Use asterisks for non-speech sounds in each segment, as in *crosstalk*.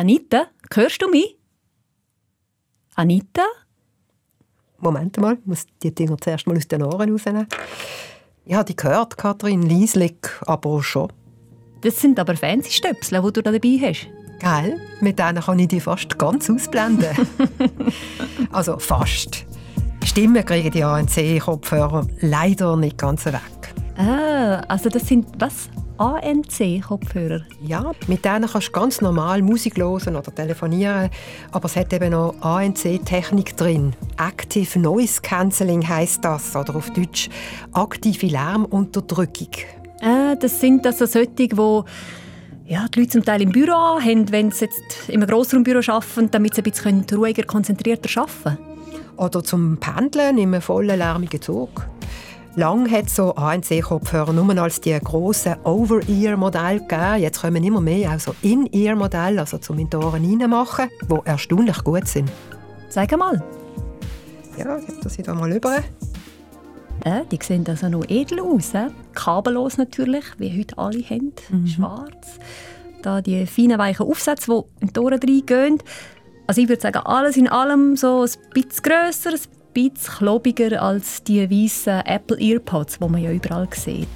Anita, hörst du mich? Anita? Moment mal, ich muss die Dinger zuerst mal aus den Ohren rausnehmen. Ich habe die gehört, Kathrin Lieslig, aber schon. Das sind aber fancy Stöpsel, die du da dabei hast. Gell? Mit denen kann ich die fast ganz ausblenden. *laughs* also fast. Die Stimmen kriegen die ANC-Kopfhörer leider nicht ganz weg. Ah, also das sind was? ANC-Kopfhörer? Ja, mit denen kannst du ganz normal Musik hören oder telefonieren, aber es hat eben noch ANC-Technik drin. Active Noise Cancelling heißt das, oder auf Deutsch aktive Lärmunterdrückung. Ah, das sind also solche, die ja, die Leute zum Teil im Büro haben, wenn sie jetzt in einem Grossraumbüro arbeiten, damit sie ein bisschen ruhiger, konzentrierter arbeiten können. Oder zum Pendeln in einem vollen, lärmigen Zug. Lang hat so ANC-Kopfhörer nur als die grossen Over-Ear-Modelle gegeben. Jetzt kommen immer mehr auch so In-Ear-Modelle, also zum in die Ohren reinmachen, die erstaunlich gut sind. Sag mal. Ja, gebe das hier mal über. Äh, die sehen also noch edel aus. Äh? Kabellos natürlich, wie heute alle haben. Mhm. Schwarz. Da die feinen, weichen Aufsätze, die in die Ohren reingehen. Also ich würde sagen, alles in allem so ein bisschen grösser, ein bisschen klobiger als die weißen Apple Earpods, die man ja überall sieht.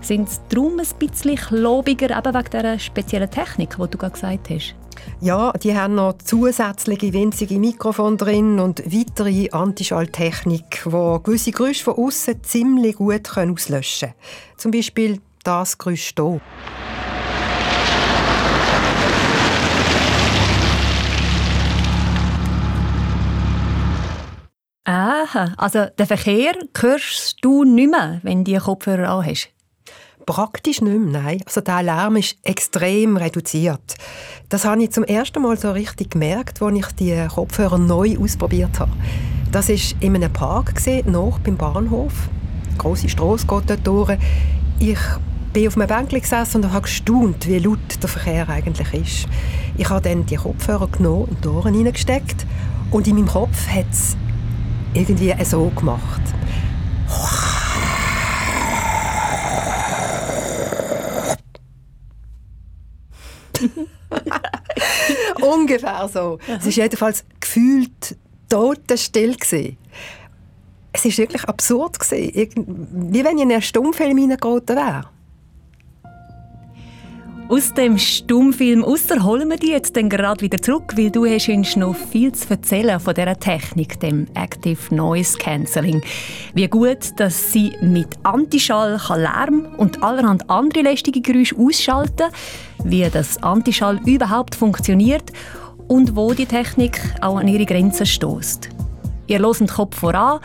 Sind sie darum ein bisschen klobiger, eben wegen dieser speziellen Technik, die du gerade gesagt hast? Ja, die haben noch zusätzliche winzige Mikrofone drin und weitere Antischalltechnik, die gewisse Geräusche von außen ziemlich gut auslöschen können. Zum Beispiel das Geräusch hier. Aha, also den Verkehr hörst du nicht mehr, wenn du die Kopfhörer anhast? Praktisch nicht mehr, nein. Also der Lärm ist extrem reduziert. Das habe ich zum ersten Mal so richtig gemerkt, als ich die Kopfhörer neu ausprobiert habe. Das war in einem Park, noch beim Bahnhof. Eine grosse Strasse geht dort durch. Ich bin auf einem Bänkchen gesessen und habe gestaunt, wie laut der Verkehr eigentlich ist. Ich habe dann die Kopfhörer genommen und die Ohren hineingesteckt und in meinem Kopf hat es irgendwie so gemacht. *laughs* Ungefähr so. Es war jedenfalls gefühlt totenstill. Es war wirklich absurd. Wie wenn ich in einen Stummfilm hineingeraten wäre. Aus dem Stummfilm Ausser holen wir dich jetzt gerade wieder zurück, weil du hast uns noch viel zu erzählen von dieser Technik, dem Active Noise Cancelling. Wie gut, dass sie mit Antischall Lärm und allerhand andere lästige Geräusche ausschalten kann, wie das Antischall überhaupt funktioniert und wo die Technik auch an ihre Grenzen stößt. Ihr hört Kopf voran,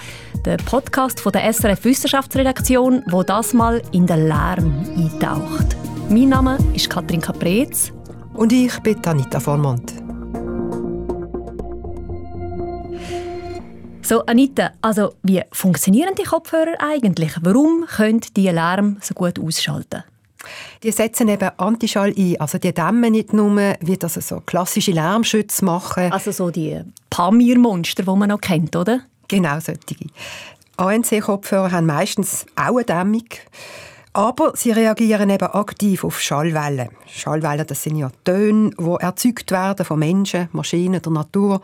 den Podcast von der SRF Wissenschaftsredaktion, wo das mal in den Lärm eintaucht. Mein Name ist Katrin Caprez. Und ich bin Anita Vormont. So, Anita, also wie funktionieren die Kopfhörer eigentlich? Warum können die Lärm so gut ausschalten? Die setzen eben Antischall ein. Also die dämmen nicht nur, wie das so klassische Lärmschütze machen. Also so die Pamir-Monster, die man noch kennt, oder? Genau, solche. ANC-Kopfhörer haben meistens auch eine Dämmung. Aber sie reagieren eben aktiv auf Schallwellen. Schallwellen, das sind ja Töne, die erzeugt werden von Menschen, Maschinen der Natur.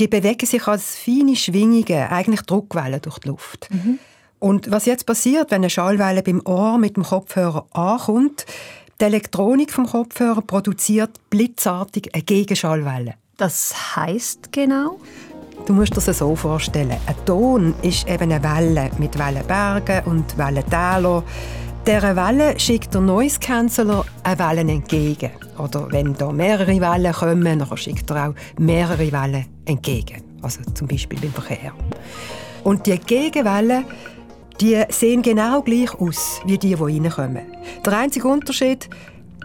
Die bewegen sich als feine Schwingungen, eigentlich Druckwellen durch die Luft. Mhm. Und was jetzt passiert, wenn eine Schallwelle beim Ohr mit dem Kopfhörer ankommt, die Elektronik vom Kopfhörer produziert blitzartig eine Gegenschallwelle. Das heißt genau? Du musst dir das so vorstellen. Ein Ton ist eben eine Welle mit Wellenbergen und Wellentälern. Dieser Welle schickt der Noise Canceller eine Welle entgegen. Oder wenn da mehrere Wellen kommen, dann schickt er auch mehrere Wellen entgegen. Also zum Beispiel beim Verkehr. Und die Gegenwellen, die sehen genau gleich aus wie die, die reinkommen. Der einzige Unterschied,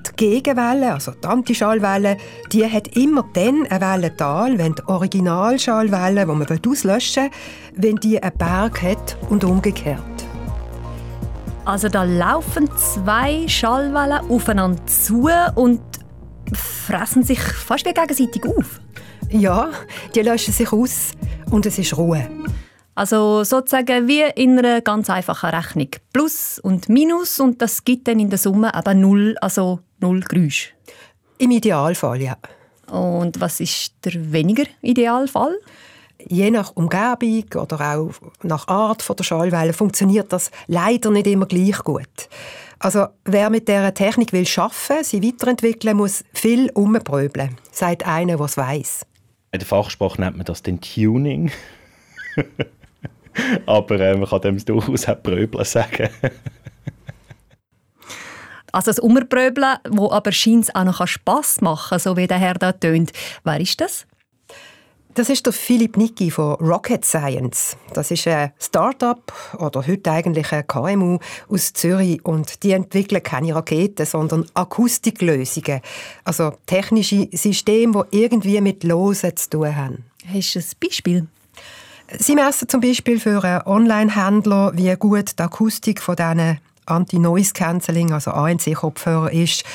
die Gegenwelle, also die Antischallwelle, die hat immer dann ein Wellental, wenn die Originalschallwelle, die man auslöschen will, wenn die einen Berg hat und umgekehrt. Also da laufen zwei Schallwellen aufeinander zu und fressen sich fast wie gegenseitig auf. Ja, die löschen sich aus und es ist Ruhe. Also sozusagen wie in einer ganz einfachen Rechnung. Plus und Minus und das gibt dann in der Summe aber null, also null Geräusch. Im Idealfall, ja. Und was ist der weniger Idealfall? Je nach Umgebung oder auch nach Art der Schallwelle funktioniert das leider nicht immer gleich gut. Also wer mit dieser Technik will schaffen, sie weiterentwickeln, muss viel umpröbeln, sagt einer, der es weiss. In der Fachsprache nennt man das den Tuning. *laughs* Aber äh, man kann dem durchaus auch Pröbeln sagen. also das Umpröbeln, wo aber scheint auch noch Spass machen, so wie der Herr da tönt. Wer ist das? Das ist der Philipp Nicki von Rocket Science. Das ist ein Start-up oder heute eigentlich ein KMU aus Zürich und die entwickeln keine Raketen, sondern Akustiklösungen, also technische Systeme, die irgendwie mit Losen zu tun haben. Hast du ein Beispiel? Sie messen zum Beispiel für einen Online-Händler, wie gut die Akustik von diesen Anti-Noise-Canceling, also ANC-Kopfhörer ist.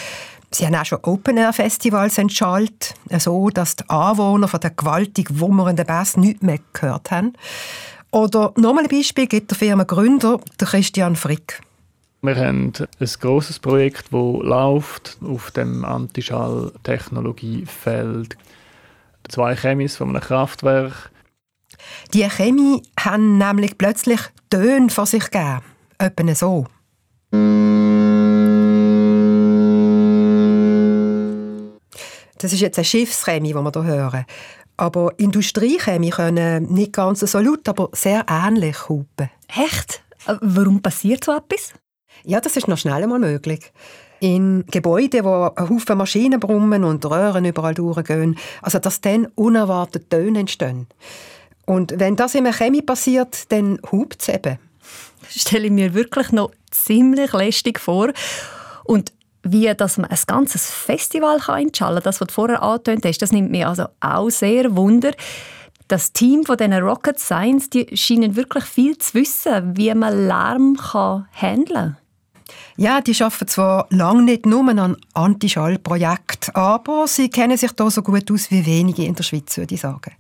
Sie haben auch schon Open-Air-Festivals entschaltet, so dass die Anwohner von der gewaltig wummernden Bass nichts mehr gehört haben. Oder nochmal ein Beispiel gibt der Firmengründer, der Christian Frick. Wir haben ein grosses Projekt, das läuft auf dem Antischall-Technologiefeld. Zwei Chemis von einem Kraftwerk. Die Chemie haben nämlich plötzlich Töne von sich gegeben. Etwa so. Das ist jetzt eine Schiffschemie, die wir hier hören. Aber Industriechemie können nicht ganz so laut, aber sehr ähnlich hupen. Echt? Warum passiert so etwas? Ja, das ist noch schnell einmal möglich. In Gebäuden, wo ein Haufen Maschinen brummen und Röhren überall durchgehen, also dass dann unerwartet Töne entstehen. Und wenn das in einer Chemie passiert, dann hupt es eben. Das stelle ich mir wirklich noch ziemlich lästig vor. Und wie dass man ein ganzes Festival kann entschallen kann, das, was du vorher angetönt hast, das nimmt mich also auch sehr Wunder. Das Team von diesen Rocket Science, die scheinen wirklich viel zu wissen, wie man Lärm kann handeln kann. Ja, die arbeiten zwar lange nicht nur an Antischallprojekten, aber sie kennen sich da so gut aus wie wenige in der Schweiz, würde ich sagen.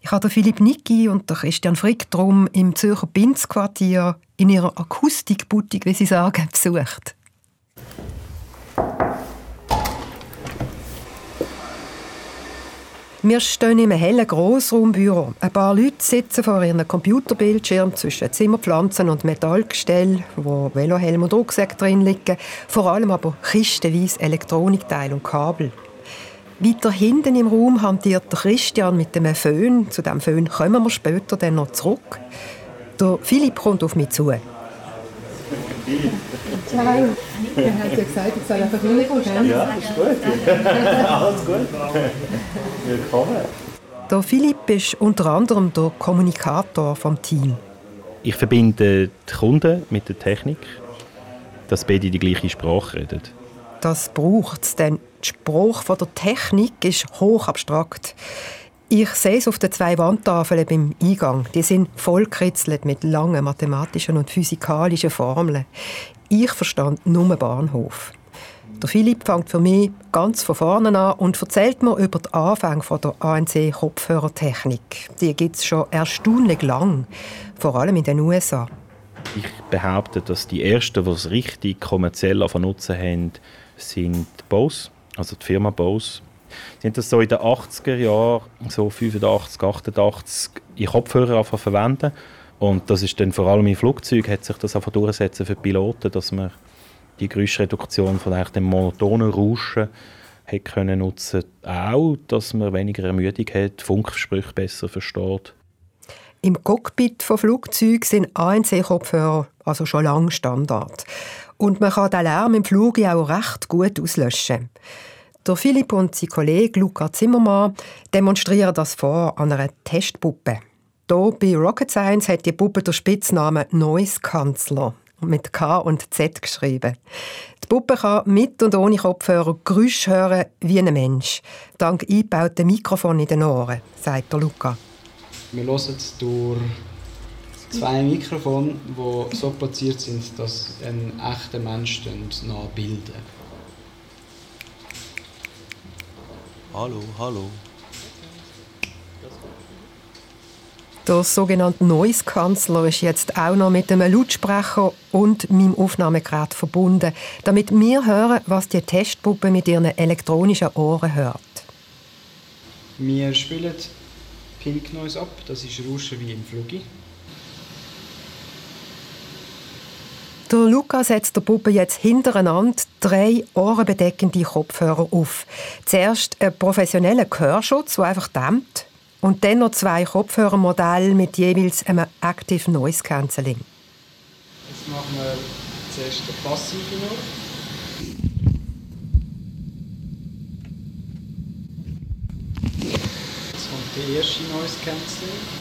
Ich habe Philipp Nicki und Christian Frick drum im Zürcher Binzquartier in ihrer Akustikboutique, wie sie sagen, besucht. Wir stehen in einem hellen Grossraumbüro. Ein paar Leute sitzen vor ihrem Computerbildschirm zwischen Zimmerpflanzen und Metallgestell, wo Velohelm und Rucksack drin liegen, vor allem aber kistenweise Elektronikteile und Kabel. Weiter hinten im Raum hantiert Christian mit dem Föhn. Zu dem Föhn kommen wir später dann noch zurück. Der Philipp kommt auf mich zu. Ciao. Er hat ja gesagt, ich soll einfach reinkommen. Ja, ist gut. *laughs* Alles gut. Willkommen. Der Philipp ist unter anderem der Kommunikator vom Team. Ich verbinde die Kunden mit der Technik, dass beide die gleiche Sprache reden. Das braucht es, denn die Sprache der Technik ist hoch abstrakt. Ich sehe es auf den zwei Wandtafeln beim Eingang. Die sind vollkritzelt mit langen mathematischen und physikalischen Formeln. Ich verstand nur Bahnhof. Der Philipp fängt für mich ganz von vorne an und erzählt mir über den Anfang der ANC-Kopfhörertechnik. Die gibt es schon erstaunlich lang, vor allem in den USA. Ich behaupte, dass die ersten, die es richtig kommerziell nutzen haben, sind Bose, also die Firma Bose Sie haben das so in den 80er Jahren, so 85, 88, in Kopfhörer verwenden. Und das ist dann vor allem im Flugzeug hat sich das einfach durchsetzen für die Piloten, dass man die Geräuschreduktion von dem monotonen Rauschen hat können nutzen. Auch, dass man weniger Ermüdung hat, Funkgespräche besser versteht. Im Cockpit von Flugzeugen sind ANC-Kopfhörer also schon lange Standard. Und man kann den Lärm im Flug auch recht gut auslöschen. Der Philipp und sein Kollege Luca Zimmermann demonstrieren das vor an einer Testpuppe. Hier bei Rocket Science hat die Puppe den Spitznamen Noise Kanzler mit K und Z geschrieben. Die Puppe kann mit und ohne Kopfhörer Geräusche hören wie ein Mensch, dank eingebauten Mikrofon in den Ohren, sagt der Luca. Wir hören durch zwei Mikrofone, die so platziert sind, dass ein echter Mensch nachbilden. Hallo, hallo. Der sogenannte Noise-Kanzler ist jetzt auch noch mit einem Lautsprecher und meinem Aufnahmegerät verbunden, damit wir hören, was die Testpuppe mit ihren elektronischen Ohren hört. Wir spielen Pink Noise ab, das ist Rauschen wie im Flugi. Der Luca setzt der Puppe jetzt hintereinander drei ohrenbedeckende Kopfhörer auf. Zuerst einen professionellen Gehörschutz, der einfach dämmt. Und dann noch zwei Kopfhörermodelle mit jeweils einem Active Noise Cancelling. Jetzt machen wir zuerst den passiven noch. Jetzt kommt der erste Noise Cancelling.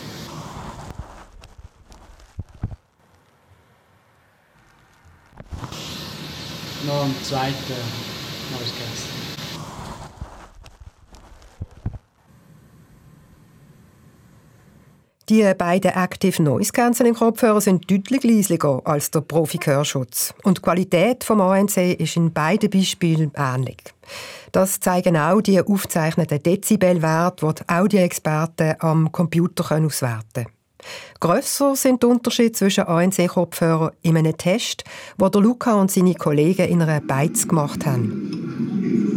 Noch ein zweiter Noise Cancelling. Die beiden Active Noise Cancelling Kopfhörer sind deutlich leislicher als der Profi-Gehörschutz. Und die Qualität vom ANC ist in beiden Beispielen ähnlich. Das zeigen auch die aufgezeichneten Dezibelwerte, die die Audioexperten am Computer auswerten können. Grösser sind die Unterschiede zwischen ANC-Kopfhörern in einem Test, den Luca und seine Kollegen in einer Beiz gemacht haben.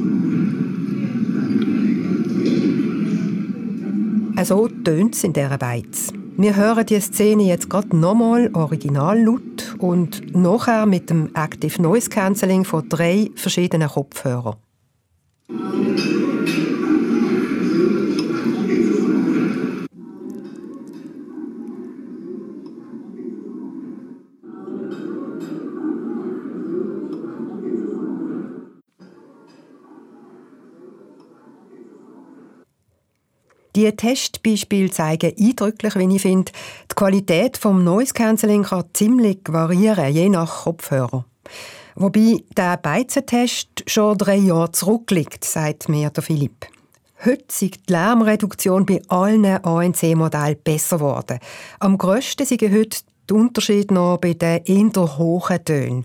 So tönt es in dieser Beiz. Wir hören die Szene jetzt gerade nochmal original laut und nachher mit dem Active Noise Cancelling von drei verschiedenen Kopfhörern. Die Testbeispiele zeigen eindrücklich, wie ich finde, die Qualität vom Noise Cancelling kann ziemlich variieren, je nach Kopfhörer. Wobei der Beizentest schon drei Jahre zurückliegt, sagt mir der Philipp. Heute ist die Lärmreduktion bei allen ANC-Modellen besser geworden. Am grössten sind heute die Unterschiede noch bei den eher hohen Tönen.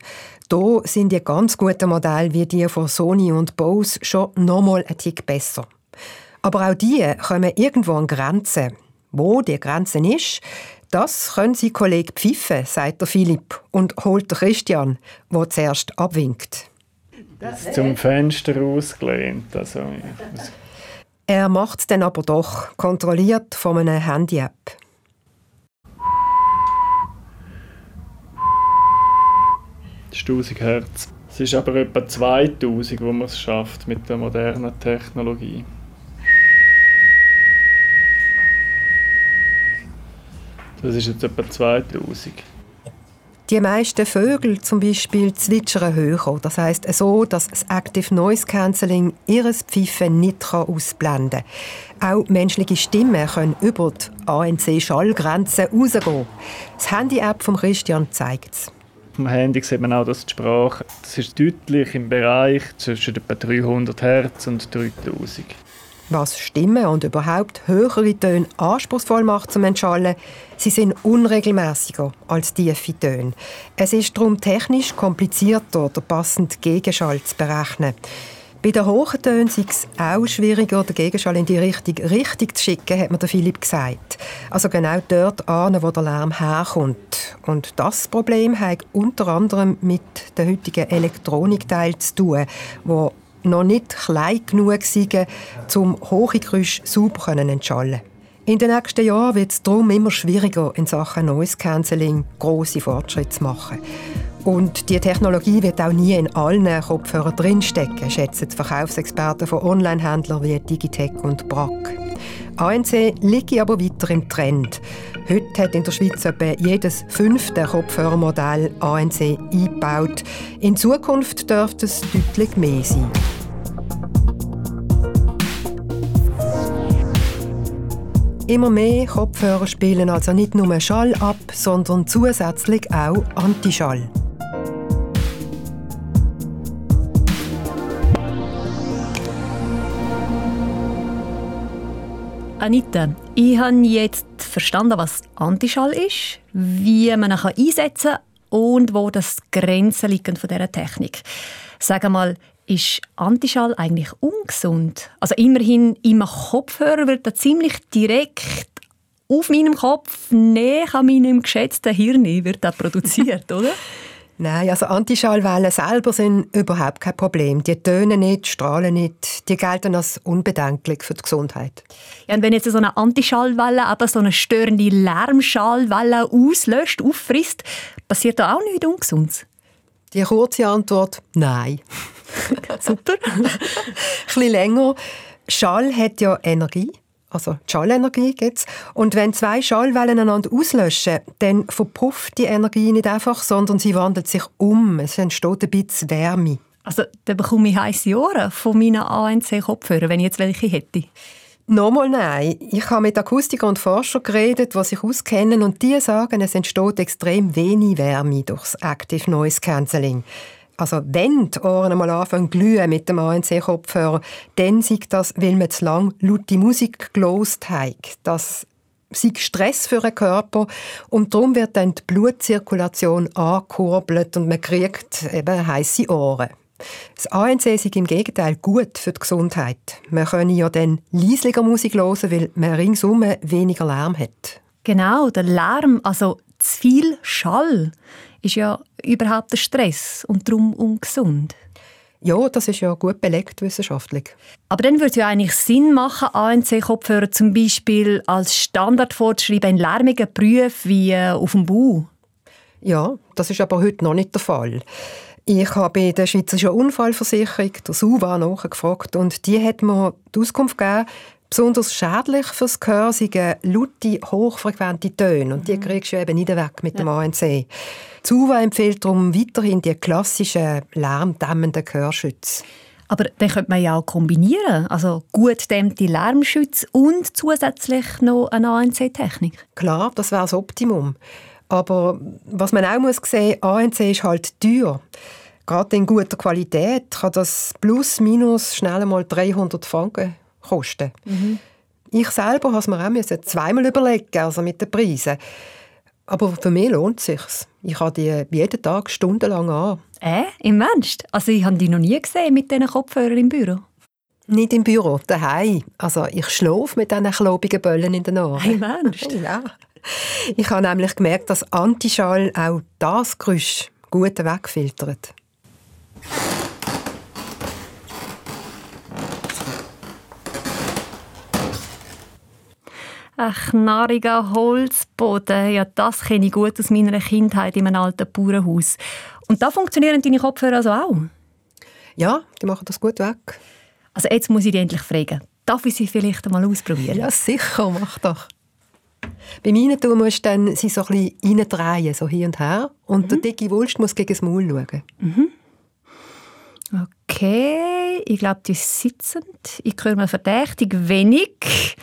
Hier sind die ganz guten Modelle wie die von Sony und Bose schon nochmal ein Tick besser. Aber auch die kommen irgendwo an Grenzen. Wo die Grenze ist, das können Sie Kollege pfeifen, sagt der Philipp und holt den Christian, der zuerst abwinkt. Zum Fenster ausgelehnt. Also, er macht es dann aber doch, kontrolliert von einer Handy-App. Das ist 1000 Hertz. Es ist aber etwa 2000, wo man es schafft mit der modernen Technologie. Das ist jetzt etwa 2000. Die meisten Vögel zum Beispiel zwitschern höher. Das heißt so, dass das Active Noise Cancelling ihres Pfeifen nicht ausblenden kann. Auch menschliche Stimmen können über die ANC-Schallgrenze rausgehen. Das Handy-App von Christian zeigt es. Auf dem Handy sieht man auch, dass die Sprache das ist deutlich im Bereich zwischen etwa 300 Hertz und 3000. Was Stimmen und überhaupt höhere Töne anspruchsvoll macht zum Entschallen, sie sind unregelmäßiger als tiefe Töne. Es ist darum technisch komplizierter, den passenden Gegenschall zu berechnen. Bei den hohen Tönen ist es auch schwieriger, den Gegenschall in die Richtung richtig zu schicken, hat mir der Philipp gesagt. Also genau dort an, wo der Lärm herkommt. Und das Problem hat unter anderem mit den heutigen Elektronikteilen zu tun, die noch nicht klein genug sind, um hohe Geräusche sauber zu entschallen. In den nächsten Jahren wird es darum immer schwieriger, in Sachen Noise Cancelling grosse Fortschritte zu machen. Und die Technologie wird auch nie in allen Kopfhörern drinstecken, schätzen die Verkaufsexperten von Online-Händlern wie Digitec und Brack. ANC liegt aber weiter im Trend. Heute hat in der Schweiz etwa jedes fünfte Kopfhörermodell ANC eingebaut. In Zukunft dürfte es deutlich mehr sein. Immer mehr Kopfhörer spielen also nicht nur Schall ab, sondern zusätzlich auch Antischall. Anita, ich habe jetzt verstanden, was Antischall ist, wie man ihn einsetzen kann und wo das Grenzen liegen von dieser Technik. Sag mal, ist Antischall eigentlich ungesund? Also immerhin im Kopfhörer wird er ziemlich direkt auf meinem Kopf, näher an meinem geschätzten Hirn, wird er produziert, *laughs* oder? Nein, also Antischallwellen selber sind überhaupt kein Problem. Die tönen nicht, strahlen nicht, die gelten als unbedenklich für die Gesundheit. Ja, und wenn jetzt so eine Antischallwelle aber so eine störende Lärmschallwelle auslöscht, auffrisst, passiert da auch nichts Ungesundes? Die kurze Antwort, nein. *laughs* Super. Ein bisschen länger. Schall hat ja Energie also die Schallenergie gibt's. Und wenn zwei Schallwellen einander auslöschen, dann verpufft die Energie nicht einfach, sondern sie wandelt sich um. Es entsteht ein bisschen Wärme. Also dann bekomme ich heiße Ohren von meinen ANC-Kopfhörern, wenn ich jetzt welche hätte. Nochmal nein. Ich habe mit Akustikern und Forschern geredet, die sich auskennen und die sagen, es entsteht extrem wenig Wärme durch das Active Noise Cancelling. Also wenn die Ohren einmal anfangen zu glühen mit dem ANC-Kopfhörer, dann sieht das, weil man zu lange laute Musik gelost hat. Das sei Stress für den Körper und darum wird dann die Blutzirkulation angekurbelt und man kriegt eben heisse Ohren. Das ANC ist im Gegenteil gut für die Gesundheit. Man kann ja dann leislicher Musik hören, weil man ringsum weniger Lärm hat. Genau, der Lärm, also zu viel Schall ist ja überhaupt der Stress und darum ungesund. Ja, das ist ja gut belegt wissenschaftlich. Aber dann würde es ja eigentlich Sinn machen, ANC-Kopfhörer zum Beispiel als Standard vorzuschreiben in lärmigen Berufen wie äh, auf dem Bau. Ja, das ist aber heute noch nicht der Fall. Ich habe bei der Schweizerischen Unfallversicherung, der SUVA, nachgefragt und die hat mir die Auskunft gegeben, Besonders schädlich fürs Gehör sind laute, hochfrequente Töne. Und die mhm. kriegst du eben nicht weg mit dem ANC. SUVA empfiehlt darum weiterhin die klassischen lärmdämmenden Gehörschütze. Aber den könnte man ja auch kombinieren. Also gut dämmte Lärmschütze und zusätzlich noch eine ANC-Technik. Klar, das wäre das Optimum. Aber was man auch muss sehen, ANC ist halt teuer. Gerade in guter Qualität kann das plus minus schnell einmal 300 Franken kosten. Mhm. Ich selber habe es mir auch zweimal überlegen, also mit den Preisen. Aber für mich lohnt es sich. Ich habe die jeden Tag stundenlang an. Äh, im Ernst? Also ich habe die noch nie gesehen mit diesen Kopfhörern im Büro. Nicht im Büro, daheim. Also ich schlafe mit diesen klobigen Böllen in den Ohren. Im Ernst? *laughs* ja. Ich habe nämlich gemerkt, dass Antischall auch das Geräusch gut wegfiltert. Ein knarriger Holzboden, ja, das kenne ich gut aus meiner Kindheit in einem alten Bauernhaus. Und da funktionieren deine Kopfhörer also auch? Ja, die machen das gut weg. Also jetzt muss ich dich endlich fragen, darf ich sie vielleicht einmal ausprobieren? Ja, sicher, mach doch. Beim Reintun musst du dann sie so ein bisschen reindrehen, so hin und her. Und mhm. der dicke Wulst muss gegen das Maul schauen. Mhm. Okay, ich glaube, die sitzen. Ich höre mal verdächtig wenig.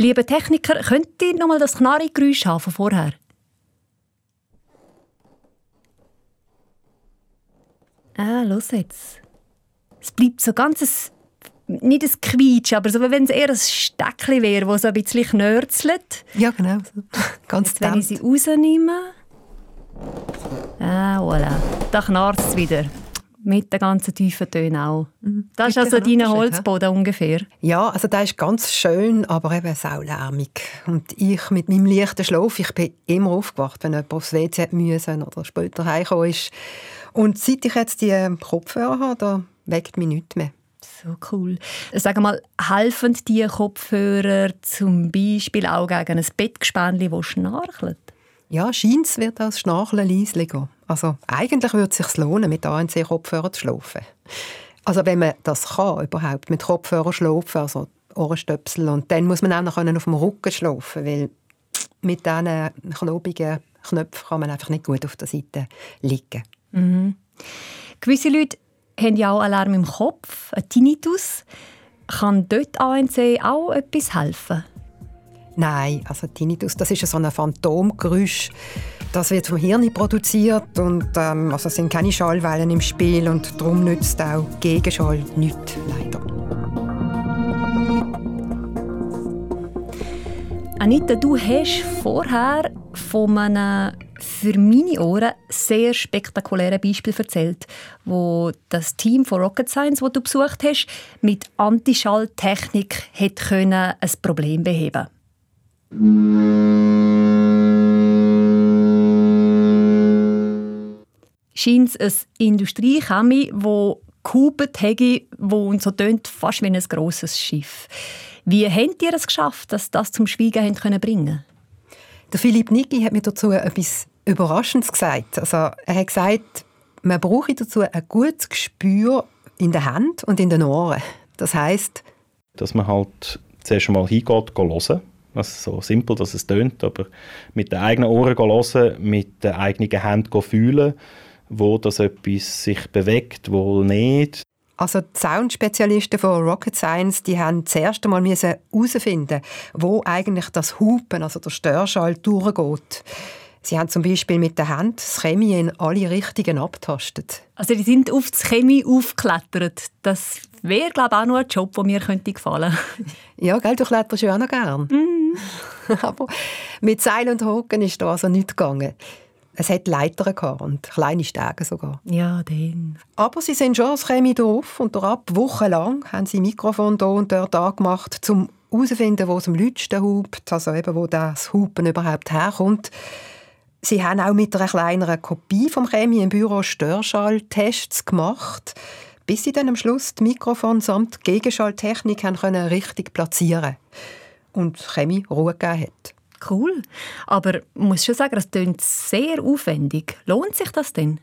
Liebe Techniker, könnt ihr noch mal das Knarri-Geräusch haben von vorher? Ah, los jetzt. Es bleibt so ganz ein, nicht ein Quietsch, aber so, wenn es eher ein Steckchen wäre, das so ein bisschen knörzelt. Ja, genau. Ganz Jetzt, wenn ich sie rausnehme. Ah, voilà. Da knarzt es wieder. Mit den ganzen tiefen Tönen auch. Mhm. Das ist also dein Holzboden ungefähr? Ja, also der ist ganz schön, aber eben saulärmig. Und ich mit meinem leichten Schlaf, ich bin immer aufgewacht, wenn jemand aufs WC müssen oder später heimgekommen ist. Und seit ich jetzt die Kopfhörer habe, da weckt mich nichts mehr. So cool. Sag mal, helfen die Kopfhörer zum Beispiel auch gegen ein Bettgespännchen, das schnarchelt? Ja, scheint wird das Schnarchen leislicher. Also eigentlich würde es sich lohnen, mit ANC-Kopfhörern zu schlafen. Also wenn man das kann, überhaupt mit Kopfhörern schlafen, also Ohrenstöpsel, und dann muss man auch noch auf dem Rücken schlafen, weil mit diesen klobigen Knöpfen kann man einfach nicht gut auf der Seite liegen. Mhm. Gewisse Leute haben ja auch Alarm im Kopf, einen Tinnitus. Kann dort ANC auch etwas helfen? Nein, also Tinnitus, das ist so ein Phantomgeräusch. Das wird vom Hirn produziert und ähm, also es sind keine Schallwellen im Spiel und darum nützt auch Gegenschall nichts, leider. Anita, du hast vorher von einem für meine Ohren sehr spektakulären Beispiel erzählt, wo das Team von Rocket Science, das du besucht hast, mit Antischalltechnik ein Problem beheben scheint es ein Industriechemie, wo gehubert hätte, wo uns so tönt, fast wie ein grosses Schiff. Wie habt ihr es geschafft, dass das zum Schweigen können bringen Der Philipp Niki hat mir dazu etwas Überraschendes gesagt. Also, er hat gesagt, man brauche dazu ein gutes Gespür in der Hand und in den Ohren. Das heißt, dass man halt zuerst einmal hingeht, hören. Also so simpel, dass es tönt, aber mit den eigenen Ohren hören, mit den eigenen Händen fühlen, wo das etwas sich bewegt, wo nicht. Also die Soundspezialisten von Rocket Science, die haben zuerst einmal herausfinden, wo eigentlich das Hupen, also der Störschall, durchgeht. Sie haben zum Beispiel mit der Hand das Chemie in alle Richtungen abtastet. Also die sind auf das Chemie aufgeklettert. Das wäre, glaube ich, auch noch ein Job, der mir könnte gefallen *laughs* Ja, gell, du kletterst ja auch noch gern. Mm. *laughs* Aber mit Seil und Hocken ist da also nichts gegangen. Es hat Leitern und kleine Stege sogar. Ja, den. Aber sie sind schon als Chemie drauf und ab wochenlang haben sie Mikrofon da und dort angemacht, um herauszufinden, wo es am lautsten hupt, also eben, wo das Hupen überhaupt herkommt. Sie haben auch mit einer kleineren Kopie vom Chemie im Büro Störschalltests gemacht, bis sie dann am Schluss die Mikrofon samt Gegenschalltechnik haben können richtig platzieren und Chemie Ruhe gegeben hat. Cool. Aber ich muss schon sagen, das klingt sehr aufwendig. Lohnt sich das denn?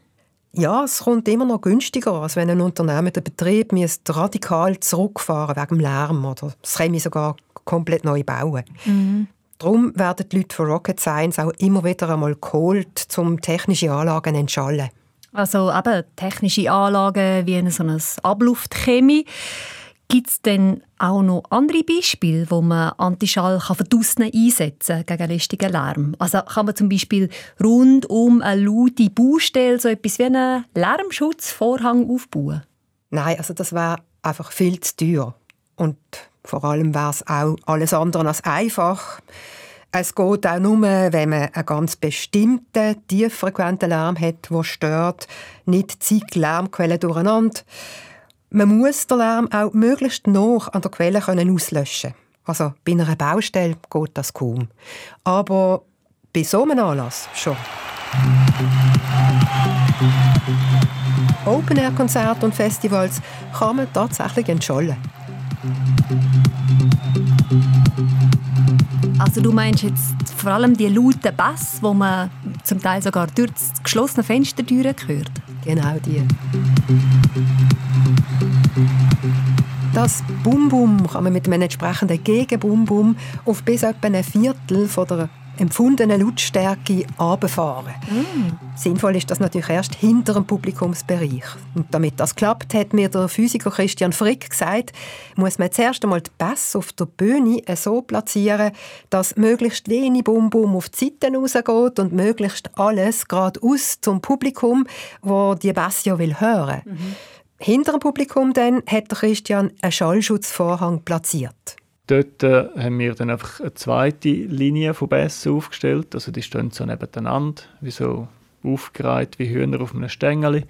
Ja, es kommt immer noch günstiger, als wenn ein Unternehmen den Betrieb radikal zurückfahren wegen dem Lärm oder das Chemie sogar komplett neu bauen. Mhm. Darum werden die Leute von Rocket Science auch immer wieder einmal geholt, um technische Anlagen zu entschallen. Also eben technische Anlagen wie so eine Ablufchemie. Gibt es denn auch noch andere Beispiele, wo man Antischall verdaussen einsetzen kann gegen lästigen Lärm? Also kann man zum Beispiel rund um eine laute Baustelle so etwas wie einen Lärmschutzvorhang aufbauen? Nein, also das wäre einfach viel zu teuer. Und vor allem wäre es auch alles andere als einfach. Es geht auch nur, wenn man einen ganz bestimmten, tieffrequenten Lärm hat, der stört, nicht zig Lärmquellen durcheinander. Man muss den Lärm auch möglichst noch an der Quelle können auslöschen Also bei einer Baustelle geht das kaum. Aber bei so einem Anlass schon. Open-Air-Konzerte und Festivals kann man tatsächlich entschollen. Also du meinst jetzt vor allem die lauten Bass, wo man zum Teil sogar durch das geschlossene Fenster hört? Genau die. Das Bum-Bum kann man mit einem entsprechenden Gegen-Bum-Bum auf bis etwa ein Viertel von der empfundenen Lautstärke runterfahren. Mm. Sinnvoll ist das natürlich erst hinter dem Publikumsbereich. Und damit das klappt, hat mir der Physiker Christian Frick gesagt, muss man zuerst einmal die Bass auf der Bühne so platzieren, dass möglichst wenig Bum-Bum auf die Seiten rausgeht und möglichst alles geradeaus zum Publikum, wo die Bass ja will hören. Mhm. Hinter dem Publikum dann hat Christian einen Schallschutzvorhang platziert. Dort äh, haben wir dann einfach eine zweite Linie von Bässen aufgestellt. Also die stehen so nebeneinander, wie so aufgereiht wie Hühner auf einem Stängel.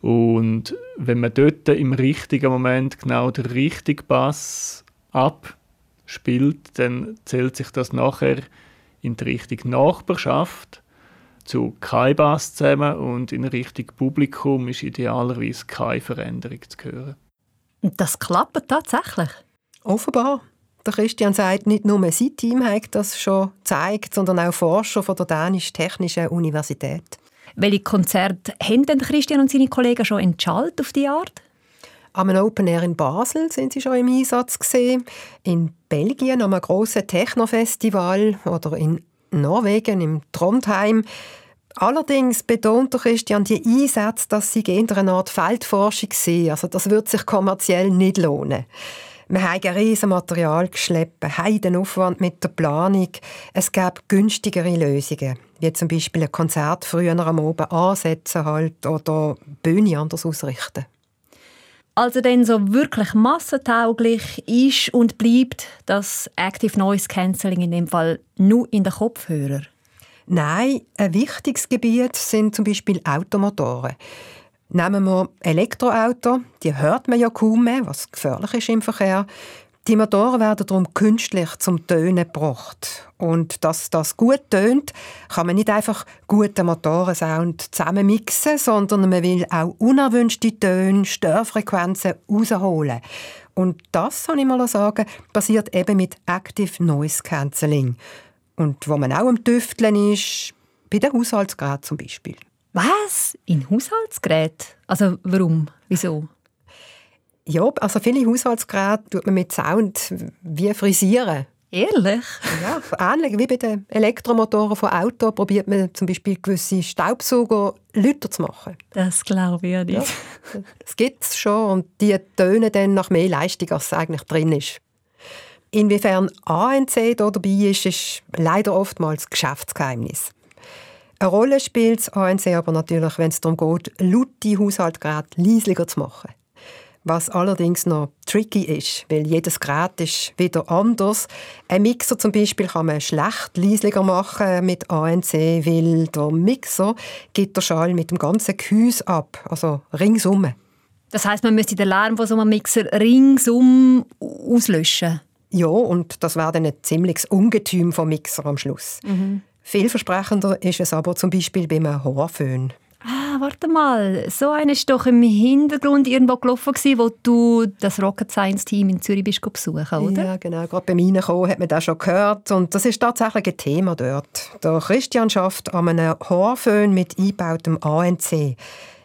Und wenn man dort im richtigen Moment genau den richtigen Bass abspielt, dann zählt sich das nachher in die Richtung Nachbarschaft zu kein Bass zusammen und in Richtung Publikum ist idealerweise keine Veränderung zu hören. Und das klappt tatsächlich? Offenbar. Der Christian sagt, nicht nur sein Team hat das schon gezeigt, sondern auch Forscher von der Dänischen Technischen Universität. Welche Konzerte haben denn Christian und seine Kollegen schon entschaltet auf die Art? Am Open Air in Basel sind sie schon im Einsatz gesehen, in Belgien am grossen Techno-Festival oder in Norwegen im Trondheim. Allerdings betont Christian die Einsätze, dass sie eher eine Art Feldforschung sind. Also das wird sich kommerziell nicht lohnen. Wir haben ein riesiges Material geschleppt, einen Aufwand mit der Planung. Es gab günstigere Lösungen, wie zum Beispiel ein Konzert früher am Abend ansetzen halt oder Bühne anders ausrichten. Also denn so wirklich massentauglich ist und bleibt das Active Noise Cancelling in dem Fall nur in den Kopfhörer? Nein, ein wichtiges Gebiet sind zum Beispiel Automotoren. Nehmen wir Elektroauto, die hört man ja kaum mehr, was gefährlich ist im Verkehr. Die Motoren werden darum künstlich zum Tönen gebracht. Und dass das gut tönt, kann man nicht einfach guten Motorensound zusammenmixen, sondern man will auch unerwünschte Töne, Störfrequenzen rausholen. Und das, kann ich mal sagen, passiert eben mit Active Noise Cancelling. Und wo man auch am Tüfteln ist, bei den Haushaltsgeräten zum Beispiel. Was? In Haushaltsgeräten? Also warum? Wieso? Ja, also viele Haushaltsgeräte tut man mit Sound wie frisieren. Ehrlich? Ja, ähnlich wie bei den Elektromotoren von Auto probiert man zum Beispiel gewisse Staubsauger lauter zu machen. Das glaube ich nicht. Ja, das gibt es schon und die tönen dann nach mehr Leistung, als eigentlich drin ist. Inwiefern ANC da dabei ist, ist leider oftmals Geschäftsgeheimnis. Eine Rolle spielt das ANC aber natürlich, wenn es darum geht, laute Haushaltsgeräte leislicher zu machen. Was allerdings noch tricky ist, weil jedes Gerät ist wieder anders. Ein Mixer zum Beispiel kann man schlecht leislicher machen mit ANC, weil der Mixer gibt der Schall mit dem ganzen Gehäuse ab, also ringsum. Das heißt, man müsste den Lärm von so einem Mixer ringsum auslöschen? Ja, und das wäre dann ein ziemliches Ungetüm vom Mixer am Schluss. Mhm. Vielversprechender ist es aber zum Beispiel beim Haarföhn. Ah, warte mal. So eine ist doch im Hintergrund irgendwo gelaufen, wo du das Rocket Science Team in Zürich bist besuchen, oder? Ja, genau. Gerade beim Reinkommen hat man das schon gehört. Und das ist tatsächlich ein Thema dort. Der Christian schafft an einem Haarföhn mit eingebautem ANC.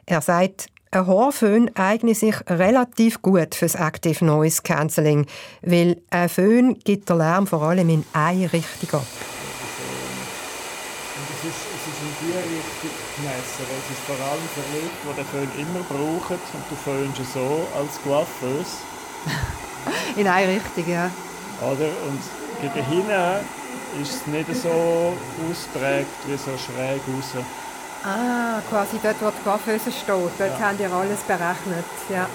Er sagt, ein Haarföhn eignet sich relativ gut für das Active Noise Cancelling, weil ein Föhn gibt den Lärm vor allem in eine Richtung ab. Ist, es ist in die Richtung gemessen, weil es ist vor allem für Leute, die den Föhn immer brauchen und du föhnst so als Coiffeuse. *laughs* In eine Richtung, ja. Oder? Und gegen hinten ist es nicht so ausprägt wie so schräg raus. Ah, quasi dort, wo die Coiffeuse steht. Dort ja. haben die alles berechnet. Ja.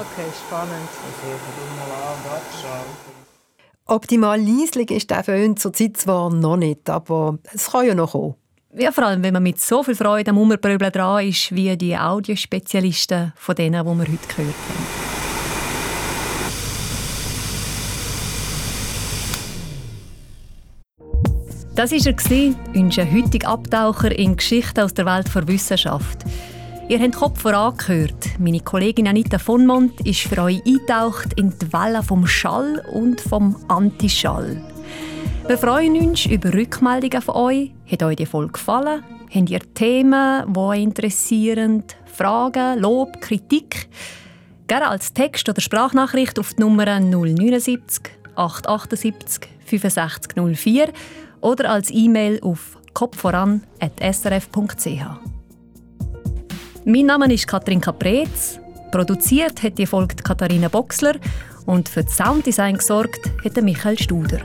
Okay, spannend. Also, mal an und Optimal leislich ist der Föhn zurzeit zwar noch nicht, aber es kann ja noch kommen. Ja, vor allem, wenn man mit so viel Freude am Umpröbeln dran ist, wie die Audiospezialisten von denen, die wir heute gehört haben. Das war er, unser heutiger Abtaucher in Geschichten aus der Welt der Wissenschaft. Ihr habt Kopf voran gehört. Meine Kollegin Anita von Mont ist für euch eintaucht in die Welle vom Schall und vom Antischall. Wir freuen uns über Rückmeldungen von euch. Hat euch die Folge gefallen? Habt ihr Themen, die euch interessieren? Fragen, Lob, Kritik? Gerne als Text oder Sprachnachricht auf die Nummer 079 878 6504 oder als E-Mail auf kopfvoran.srf.ch. Mein Name ist Katrin Caprez. Produziert hat die Folge Katharina Boxler und für das Sounddesign gesorgt hat Michael Studer.